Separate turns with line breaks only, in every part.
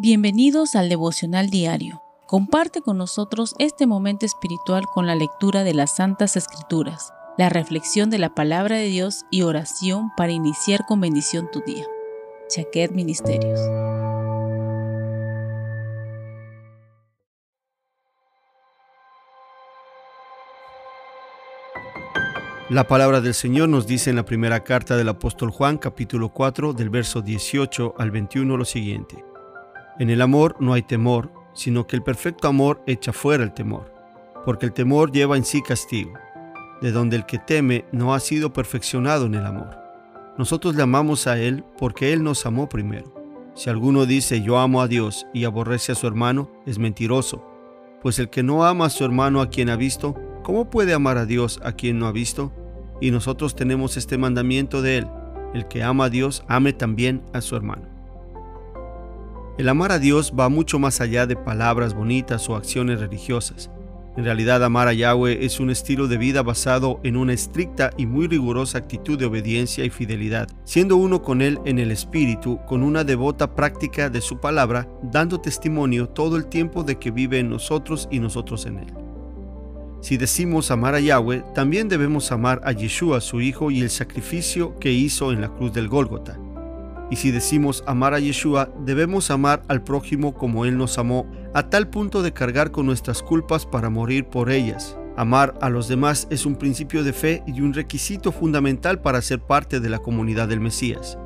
Bienvenidos al devocional diario. Comparte con nosotros este momento espiritual con la lectura de las Santas Escrituras, la reflexión de la palabra de Dios y oración para iniciar con bendición tu día. Chaquet Ministerios.
La palabra del Señor nos dice en la primera carta del apóstol Juan capítulo 4 del verso 18 al 21 lo siguiente. En el amor no hay temor, sino que el perfecto amor echa fuera el temor, porque el temor lleva en sí castigo, de donde el que teme no ha sido perfeccionado en el amor. Nosotros le amamos a Él porque Él nos amó primero. Si alguno dice yo amo a Dios y aborrece a su hermano, es mentiroso, pues el que no ama a su hermano a quien ha visto, ¿cómo puede amar a Dios a quien no ha visto? Y nosotros tenemos este mandamiento de Él, el que ama a Dios, ame también a su hermano. El amar a Dios va mucho más allá de palabras bonitas o acciones religiosas. En realidad, amar a Yahweh es un estilo de vida basado en una estricta y muy rigurosa actitud de obediencia y fidelidad, siendo uno con Él en el Espíritu, con una devota práctica de su palabra, dando testimonio todo el tiempo de que vive en nosotros y nosotros en Él. Si decimos amar a Yahweh, también debemos amar a Yeshua, su Hijo, y el sacrificio que hizo en la cruz del Gólgota. Y si decimos amar a Yeshua, debemos amar al prójimo como Él nos amó, a tal punto de cargar con nuestras culpas para morir por ellas. Amar a los demás es un principio de fe y un requisito fundamental para ser parte de la comunidad del Mesías.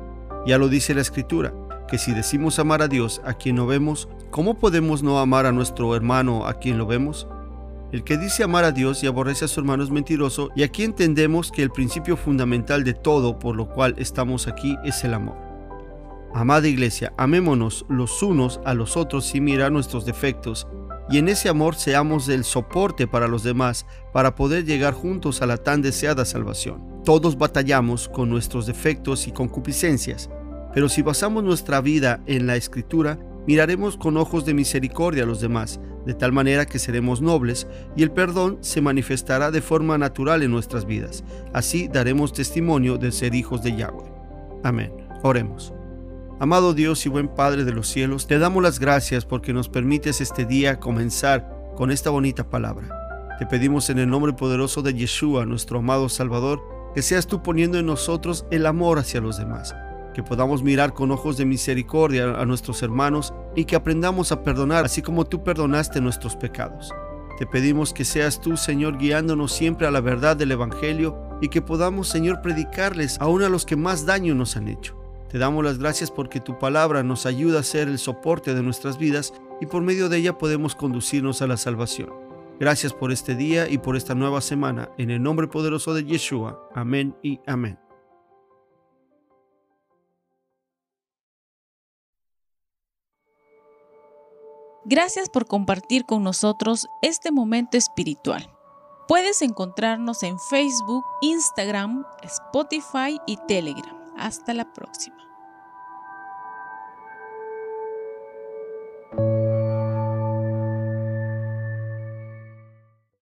Ya lo dice la Escritura, que si decimos amar a Dios a quien no vemos, ¿cómo podemos no amar a nuestro hermano a quien lo vemos? El que dice amar a Dios y aborrece a su hermano es mentiroso, y aquí entendemos que el principio fundamental de todo por lo cual estamos aquí es el amor. Amada iglesia, amémonos los unos a los otros sin mirar nuestros defectos y en ese amor seamos el soporte para los demás para poder llegar juntos a la tan deseada salvación. Todos batallamos con nuestros defectos y concupiscencias, pero si basamos nuestra vida en la escritura, miraremos con ojos de misericordia a los demás, de tal manera que seremos nobles y el perdón se manifestará de forma natural en nuestras vidas. Así daremos testimonio de ser hijos de Yahweh. Amén. Oremos. Amado Dios y buen Padre de los cielos, te damos las gracias porque nos permites este día comenzar con esta bonita palabra. Te pedimos en el nombre poderoso de Yeshua, nuestro amado Salvador, que seas tú poniendo en nosotros el amor hacia los demás, que podamos mirar con ojos de misericordia a nuestros hermanos y que aprendamos a perdonar así como tú perdonaste nuestros pecados. Te pedimos que seas tú, Señor, guiándonos siempre a la verdad del Evangelio y que podamos, Señor, predicarles aún a los que más daño nos han hecho. Te damos las gracias porque tu palabra nos ayuda a ser el soporte de nuestras vidas y por medio de ella podemos conducirnos a la salvación. Gracias por este día y por esta nueva semana. En el nombre poderoso de Yeshua. Amén y amén.
Gracias por compartir con nosotros este momento espiritual. Puedes encontrarnos en Facebook, Instagram, Spotify y Telegram. Hasta la próxima.